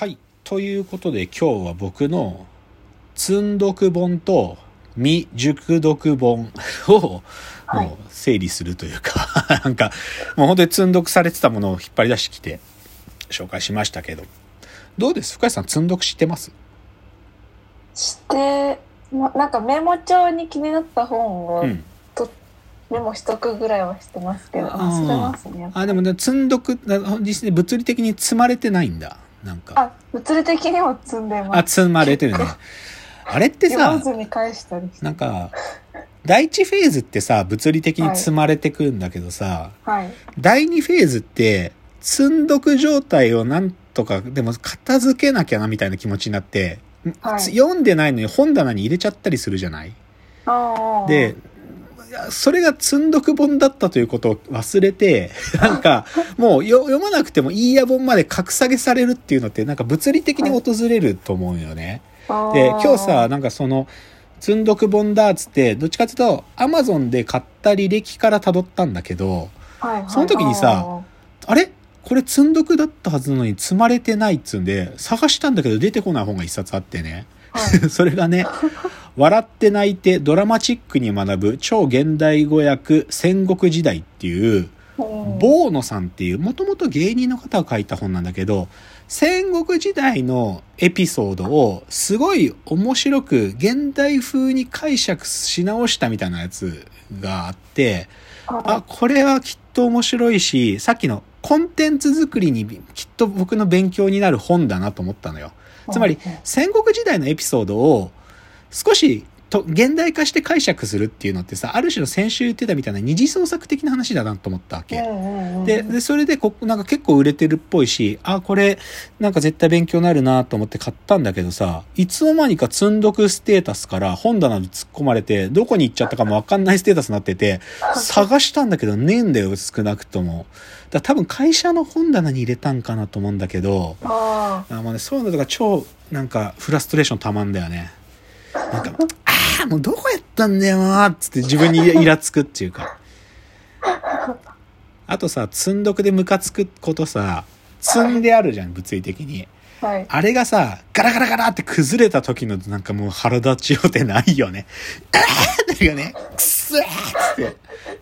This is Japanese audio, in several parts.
はい。ということで今日は僕の積んどく本と未熟読本をはいもう整理するというか、なんかもう本当に積んどくされてたものを引っ張り出してきて紹介しましたけど。どうです？深井さん積んどく知ってます？して、ま、なんかメモ帳に気になった本をうん。メモしとくぐらいはしてますけど、忘れますね。あ、でもね、積んどく、な実際に物理的に積まれてないんだ。なんか。あ、物理的にも積んであ、ます。積まれてるね。あれってさ。なんか、第一フェーズってさ、物理的に積まれてくんだけどさ、はい。第2フェーズって、積んどく状態をなんとか、でも片付けなきゃなみたいな気持ちになって、はい読んでないのに本棚に入れちゃったりするじゃない？で、それが積んどく本だったということを忘れて、なんか、もうよ読まなくてもいいや本まで格下げされるっていうのって、なんか物理的に訪れると思うよね。あーで、今日さ、なんかその、積んどく本だっつって、どっちかっていうと、アマゾンで買った履歴から辿ったんだけど、はいはいその時にさあれ？これ積んどくだったはずなのに積まれてないっつうんで、探したんだけど出てこない本が一冊あってね。はい それがね、笑って泣いてドラマチックに学ぶ超現代語訳戦国時代っていう、う。んボーノさんっていう、もともと芸人の方が書いた本なんだけど、戦国時代のエピソードをすごい面白く現代風に解釈し直したみたいなやつがあって、あ、これはきっと面白いし、さっきのコンテンツ作りにきっと僕の勉強になる本だなと思ったのよ。つまり戦国時代のエピソードを少しと現代化して解釈するっていうのってさ、ある種の先週言ってたみたいな二次創作的な話だなと思ったわけ。で、で、それでこ、なんか結構売れてるっぽいし、あ、これ、なんか絶対勉強になるなと思って買ったんだけどさ、いつの間にか積んどくステータスから本棚に突っ込まれて、どこに行っちゃったかもわかんないステータスになってて、探したんだけどねえんだよ、少なくとも。だ多分会社の本棚に入れたんかなと思うんだけど、ああもうね、そういうのとか超、なんか、フラストレーションたまんだよね。なんか、ああ、もうどこやったんだよなつって自分にイラつくっていうか。あとさ、積んどくでムカつくことさ、積んであるじゃん、物理的に。ーはいあれがさ、ガラガラガラって崩れた時のなんかもう腹立ちようてないよね。あーっていうね、くっそーっつって。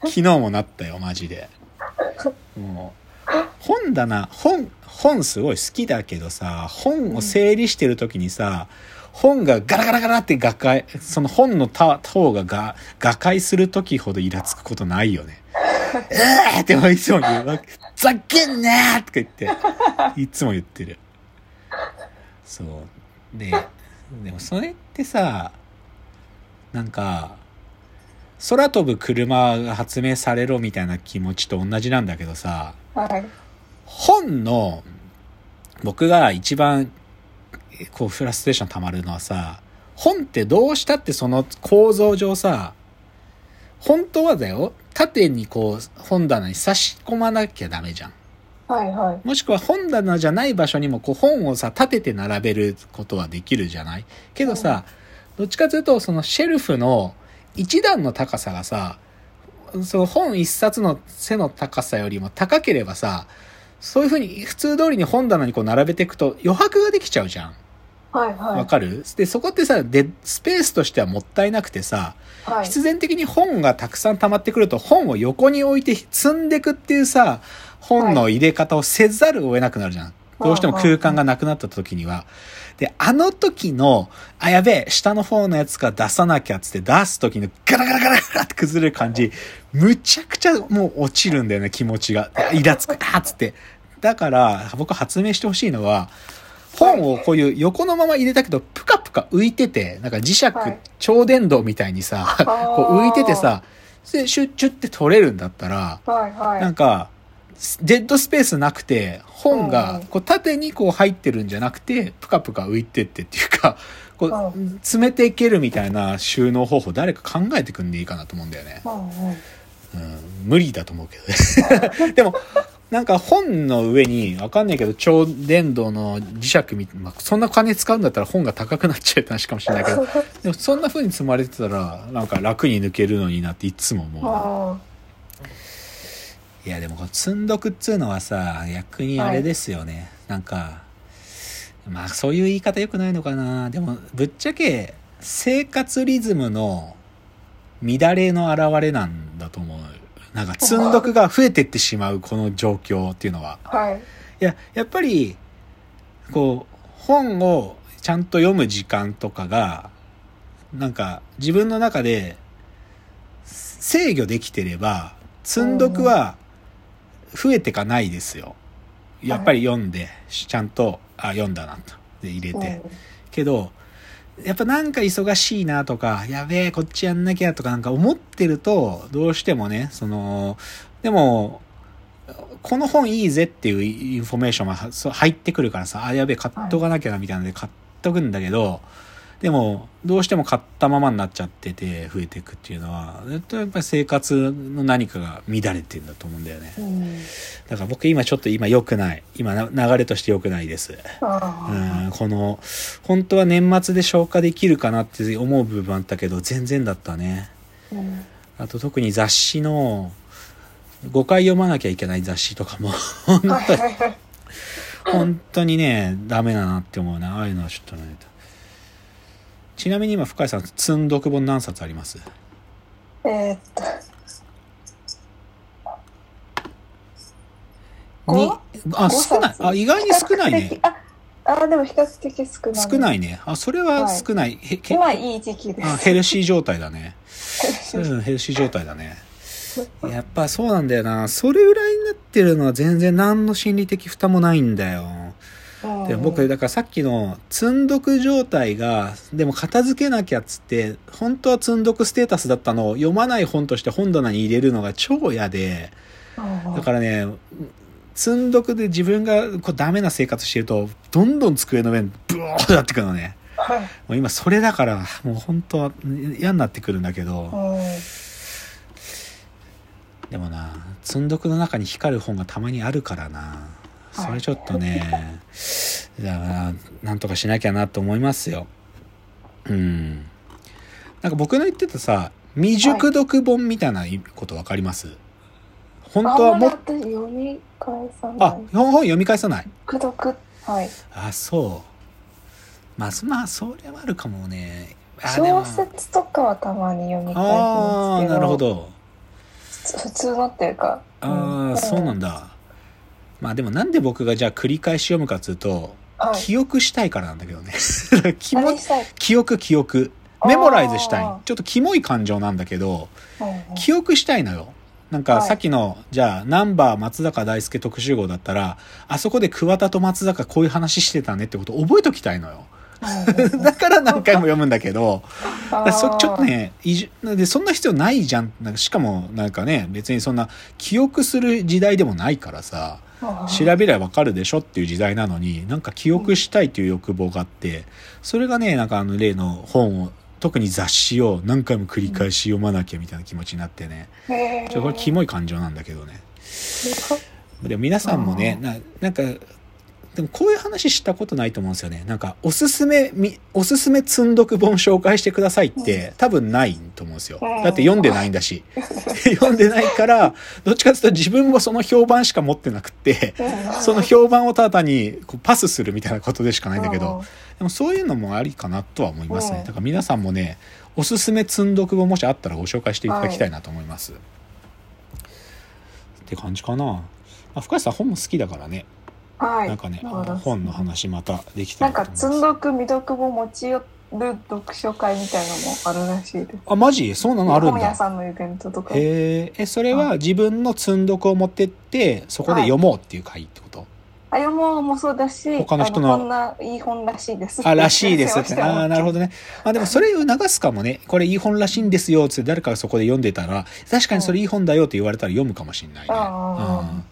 昨日もなったよ、マジで。もう、本棚、本、本すごい好きだけどさ、本を整理してる時にさ、本がガラガラガラって瓦解、その本のた塔がが瓦解する時ほどイラつくことないよね。えーっていつも言うわ。ざっけんなーとか言って、いつも言ってる。そう。で、でもそれってさ、なんか、空飛ぶ車が発明されろみたいな気持ちと同じなんだけどさ、はい本の、僕が一番、こう、フラストレーション溜まるのはさ、本ってどうしたってその構造上さ、本当はだよ、縦にこう、本棚に差し込まなきゃダメじゃん。はいはい。もしくは本棚じゃない場所にもこう本をさ、立てて並べることはできるじゃない？けどさ、どっちかというと、そのシェルフの一段の高さがさ、その本一冊の背の高さよりも高ければさ、そういうふうに普通通りに本棚にこう並べていくと余白ができちゃうじゃん。はいはいわかる？で、そこってさ、で、スペースとしてはもったいなくてさ、はい必然的に本がたくさん溜まってくると本を横に置いて積んでくっていうさ、本の入れ方をせざるを得なくなるじゃん。どうしても空間がなくなった時には。で、あの時の、あ、やべえ、下の方のやつから出さなきゃっつって出す時のガラガラガラガラって崩れる感じ、むちゃくちゃもう落ちるんだよね、気持ちが。イラつく、あっつって。だから、僕発明してほしいのは、本をこういう横のまま入れたけど、ぷかぷか浮いてて、なんか磁石、はい。超電導みたいにさ、こう浮いててさ、で、シュッチュって取れるんだったら、はいはい。なんか、デッドスペースなくて、本がうん。こう縦にこう入ってるんじゃなくて、ぷかぷか浮いてってっていうか、こう、う詰めていけるみたいな収納方法誰か考えてくんでいいかなと思うんだよね。うん、無理だと思うけどね。でも、なんか本の上に、わかんないけど、超電導の磁石み、まあ、そんな金使うんだったら本が高くなっちゃうって話かもしれないけど、でもそんな風に積まれてたら、なんか楽に抜けるのになっていつも思う。いやでもこの積んどくっつうのはさ逆にあれですよね、なんかまあそういう言い方良くないのかな。でもぶっちゃけ生活リズムの乱れの表れなんだと思うなんか積んどくが増えてってしまうこの状況っていうのは。はい。いややっぱりこう本をちゃんと読む時間とかがなんか自分の中で制御できてれば積んどくは増えてかないですよ。やっぱり読んでちゃんとあ読んだなと。で入れて、けどやっぱなんか忙しいなとかやべえこっちやんなきゃとかなんか思ってるとどうしてもねそのでもこの本いいぜっていうインフォメーションが入ってくるからさあやべえ買っとかなきゃなみたいなので買っとくんだけど、でもどうしても買ったままになっちゃってて増えていくっていうのはやっぱり生活の何かが乱れてるんだと思うんだよねうん。うん。だから僕今ちょっと今良くない今な流れとして良くないですあうんこの本当は年末で消化できるかなって思う部分あったけど全然だったねーうん。あと特に雑誌の5回読まなきゃいけない雑誌とかも本当に。本当にねダメだなって思うなああいうのはちょっとねちなみに今深井さん積んどく本何冊あります？えーっと。に五？あ五少ない冊あ意外に少ないねあ、あ、でも比較的少ない。少ないねあそれは少ない、へけ今いい時期であす。ヘルシー状態だねうん、ヘルシー状態だね。やっぱそうなんだよな。それぐらいになってるのは全然何の心理的負担もないんだよ。うんで僕、だからさっきの積んどく状態が、でも片付けなきゃっつって、本当は積んどくステータスだったのを読まない本として本棚に入れるのが超嫌で、うんだからね、積んどくで自分がこうダメな生活してると、どんどん机の上にブワーってなってくるのね。はい。もう今それだから、もう本当は嫌になってくるんだけど、うん。でもな積んどくの中に光る本がたまにあるからなそれちょっとね、じゃあなんとかしなきゃなと思いますようんなんか僕の言ってたさ未熟読本みたいなこと分かります？本当はもっあんまり私読み返さない。あ本本読み返さない？くどく。はい。あそうまあそまあそれはあるかもね小説とかはたまに読み返しあますけど。あなるほ。ど普通のっていうか。ああ、そうなんだ。だまあでもなんで僕がじゃあ繰り返し読むかっつうとはい。記憶したいからなんだけどね。気記憶記憶。メモライズしたい。ちょっとキモい感情なんだけど記憶したいのよ。なんかはい。さっきの、じゃあナンバー松坂大輔特集号だったらあそこで桑田と松坂こういう話してたねってこと覚えときたいのよ。だから何回も読むんだけどそちょっとねいじでそんな必要ないじゃん。なんかしかもなんかね別にそんな記憶する時代でもないからさ調べりゃわかるでしょっていう時代なのになんか記憶したいという欲望があってそれがねなんかあの例の本を特に雑誌を何回も繰り返し読まなきゃみたいな気持ちになってね。ちょっとこれキモい感情なんだけどね。でも皆さんもねななんかでもこういう話したことないと思うんですよね。なんかおすすめみおすすめ積んどく本紹介してくださいって多分ないと思うんですよ。だって読んでないんだし。読んでないからどっちかというと自分もその評判しか持ってなくってその評判をただ単にこうパスするみたいなことでしかないんだけど、でもそういうのもありかなとは思いますね。うん。だから皆さんもね、おすすめ積んどく本もしあったらご紹介していただきたいなと思います。って感じかな。まあ、深谷さん本も好きだからね、はい。なんかね、本の話またできたなんからと思います。積んどく未読本持ち寄る読書会みたいなのもあるらしいです。あ、マジ？そうなのあるん本屋だ。さんのイベントとか。へえ、え、それは自分の積んどくを持ってって、そこで読もうっていう会ってこと、あ、読もうもそうだし、他の人のあこんないい本らしいです。あ、らしいですっ て。ああー、なるほど。どね。まあでもそれを流すかもね。これいい本らしいんですよ、つって誰かがそこで読んでたら、確かにそれいい本だよって言われたら読むかもしれないね。うん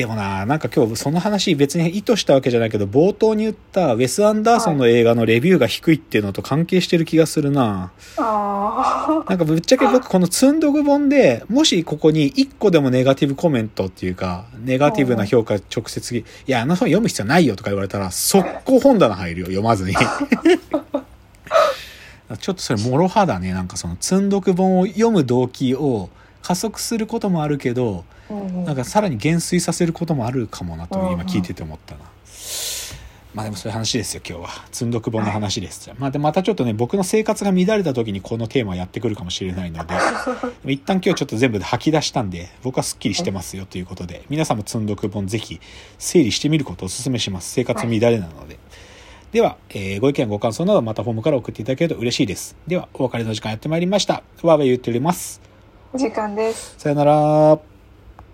でもな、なんか今日その話別に意図したわけじゃないけど、冒頭に言ったウェス・アンダーソンの映画のレビューが低いっていうのと関係してる気がするな。あなんかぶっちゃけ 僕この積んどく本で、もしここに1個でもネガティブコメントっていうか、ネガティブな評価直接、いや、あの本読む必要ないよとか言われたら、速攻本棚入るよ、読まずに。ちょっとそれ、もろはだね。なんかその積んどく本を読む動機を加速することもあるけど、なんかさらに減衰させることもあるかもなとうん今聞いてて思ったな。まあでもそういう話ですよ、今日は。積んどく本の話です。まあで、またちょっとね、僕の生活が乱れた時にこのテーマやってくるかもしれないので、一旦今日ちょっと全部で吐き出したんで、僕はスッキリしてますよということで、皆さんも積んどく本ぜひ整理してみることをお勧めします。生活乱れなので。では、えーご意見ご感想などまたフォームから送っていただけると嬉しいです。では、お別れの時間やってまいりました。わーわー言っております。お時間です。さよなら。